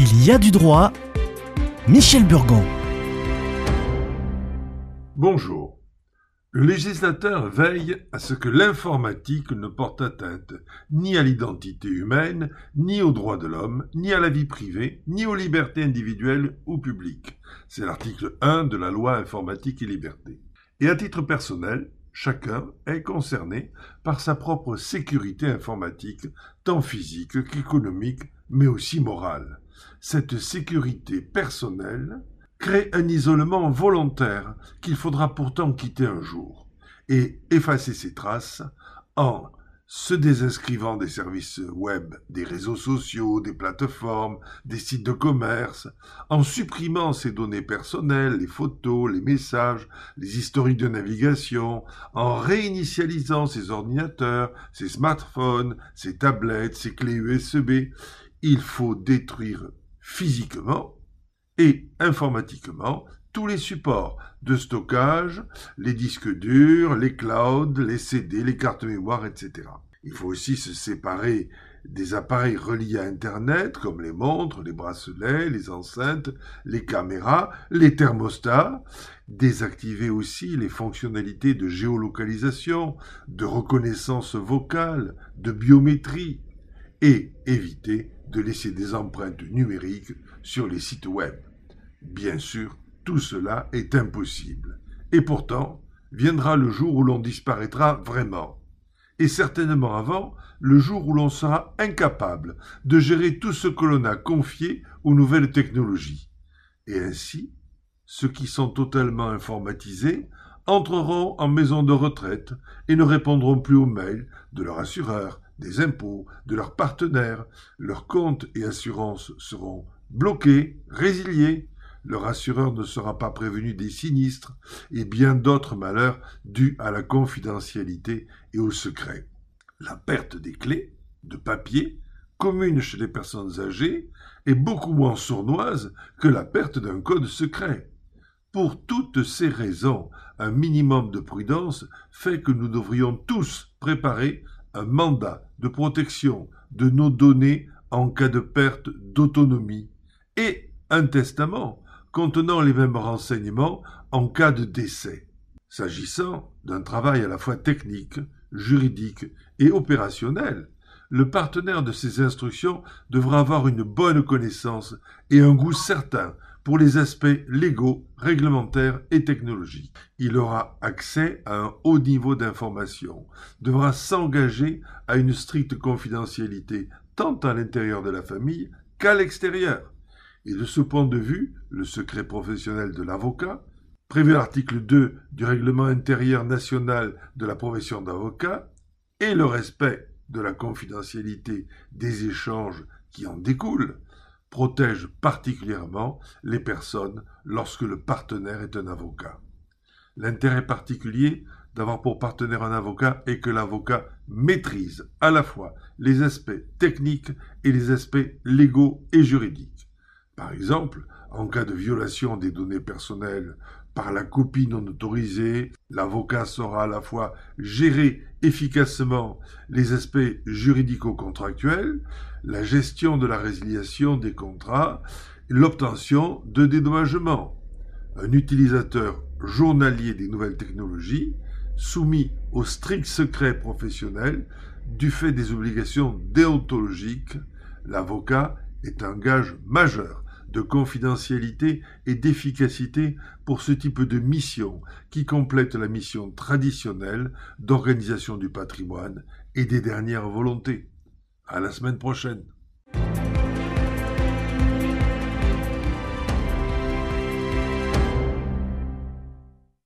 Il y a du droit. Michel Burgon. Bonjour. Le législateur veille à ce que l'informatique ne porte atteinte ni à l'identité humaine, ni aux droits de l'homme, ni à la vie privée, ni aux libertés individuelles ou publiques. C'est l'article 1 de la loi informatique et liberté. Et à titre personnel, chacun est concerné par sa propre sécurité informatique, tant physique qu'économique, mais aussi morale cette sécurité personnelle crée un isolement volontaire qu'il faudra pourtant quitter un jour et effacer ses traces en se désinscrivant des services web, des réseaux sociaux, des plateformes, des sites de commerce, en supprimant ses données personnelles, les photos, les messages, les historiques de navigation, en réinitialisant ses ordinateurs, ses smartphones, ses tablettes, ses clés USB, il faut détruire physiquement et informatiquement tous les supports de stockage, les disques durs, les clouds, les CD, les cartes mémoire, etc. Il faut aussi se séparer des appareils reliés à Internet comme les montres, les bracelets, les enceintes, les caméras, les thermostats, désactiver aussi les fonctionnalités de géolocalisation, de reconnaissance vocale, de biométrie, et éviter de laisser des empreintes numériques sur les sites web. Bien sûr, tout cela est impossible. Et pourtant, viendra le jour où l'on disparaîtra vraiment. Et certainement avant, le jour où l'on sera incapable de gérer tout ce que l'on a confié aux nouvelles technologies. Et ainsi, ceux qui sont totalement informatisés entreront en maison de retraite et ne répondront plus aux mails de leur assureur, des impôts, de leurs partenaires. Leurs comptes et assurances seront bloqués, résiliés. Leur assureur ne sera pas prévenu des sinistres et bien d'autres malheurs dus à la confidentialité et au secret. La perte des clés, de papier, commune chez les personnes âgées, est beaucoup moins sournoise que la perte d'un code secret. Pour toutes ces raisons, un minimum de prudence fait que nous devrions tous préparer un mandat de protection de nos données en cas de perte d'autonomie et un testament contenant les mêmes renseignements en cas de décès. S'agissant d'un travail à la fois technique, juridique et opérationnel, le partenaire de ces instructions devra avoir une bonne connaissance et un goût certain pour les aspects légaux, réglementaires et technologiques. Il aura accès à un haut niveau d'information, devra s'engager à une stricte confidentialité tant à l'intérieur de la famille qu'à l'extérieur. Et de ce point de vue, le secret professionnel de l'avocat, prévu à l'article 2 du règlement intérieur national de la profession d'avocat, et le respect de la confidentialité des échanges qui en découlent, protège particulièrement les personnes lorsque le partenaire est un avocat. L'intérêt particulier d'avoir pour partenaire un avocat est que l'avocat maîtrise à la fois les aspects techniques et les aspects légaux et juridiques. Par exemple, en cas de violation des données personnelles par la copie non autorisée, l'avocat saura à la fois gérer efficacement les aspects juridico-contractuels, la gestion de la résiliation des contrats, l'obtention de dédommagements. Un utilisateur journalier des nouvelles technologies, soumis au strict secret professionnel du fait des obligations déontologiques, l'avocat est un gage majeur de confidentialité et d'efficacité pour ce type de mission qui complète la mission traditionnelle d'organisation du patrimoine et des dernières volontés. À la semaine prochaine.